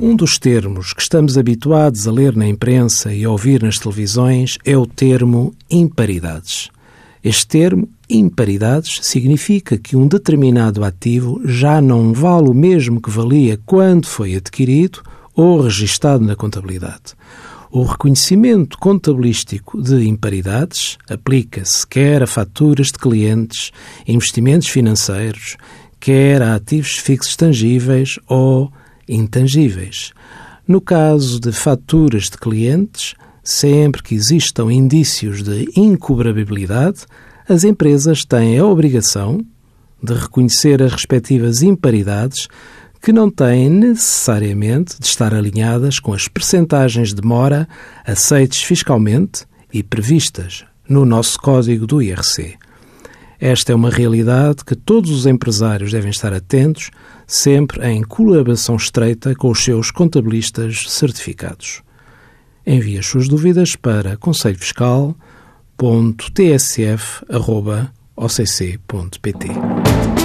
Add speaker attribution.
Speaker 1: Um dos termos que estamos habituados a ler na imprensa e a ouvir nas televisões é o termo imparidades. Este termo, imparidades, significa que um determinado ativo já não vale o mesmo que valia quando foi adquirido ou registado na contabilidade. O reconhecimento contabilístico de imparidades aplica-se quer a faturas de clientes, investimentos financeiros, quer a ativos fixos tangíveis ou intangíveis. No caso de faturas de clientes, sempre que existam indícios de incobrabilidade, as empresas têm a obrigação de reconhecer as respectivas imparidades que não têm necessariamente de estar alinhadas com as percentagens de mora aceites fiscalmente e previstas no nosso código do IRC. Esta é uma realidade que todos os empresários devem estar atentos, sempre em colaboração estreita com os seus contabilistas certificados. Envie as suas dúvidas para conselhofiscal.tsf.occ.pt.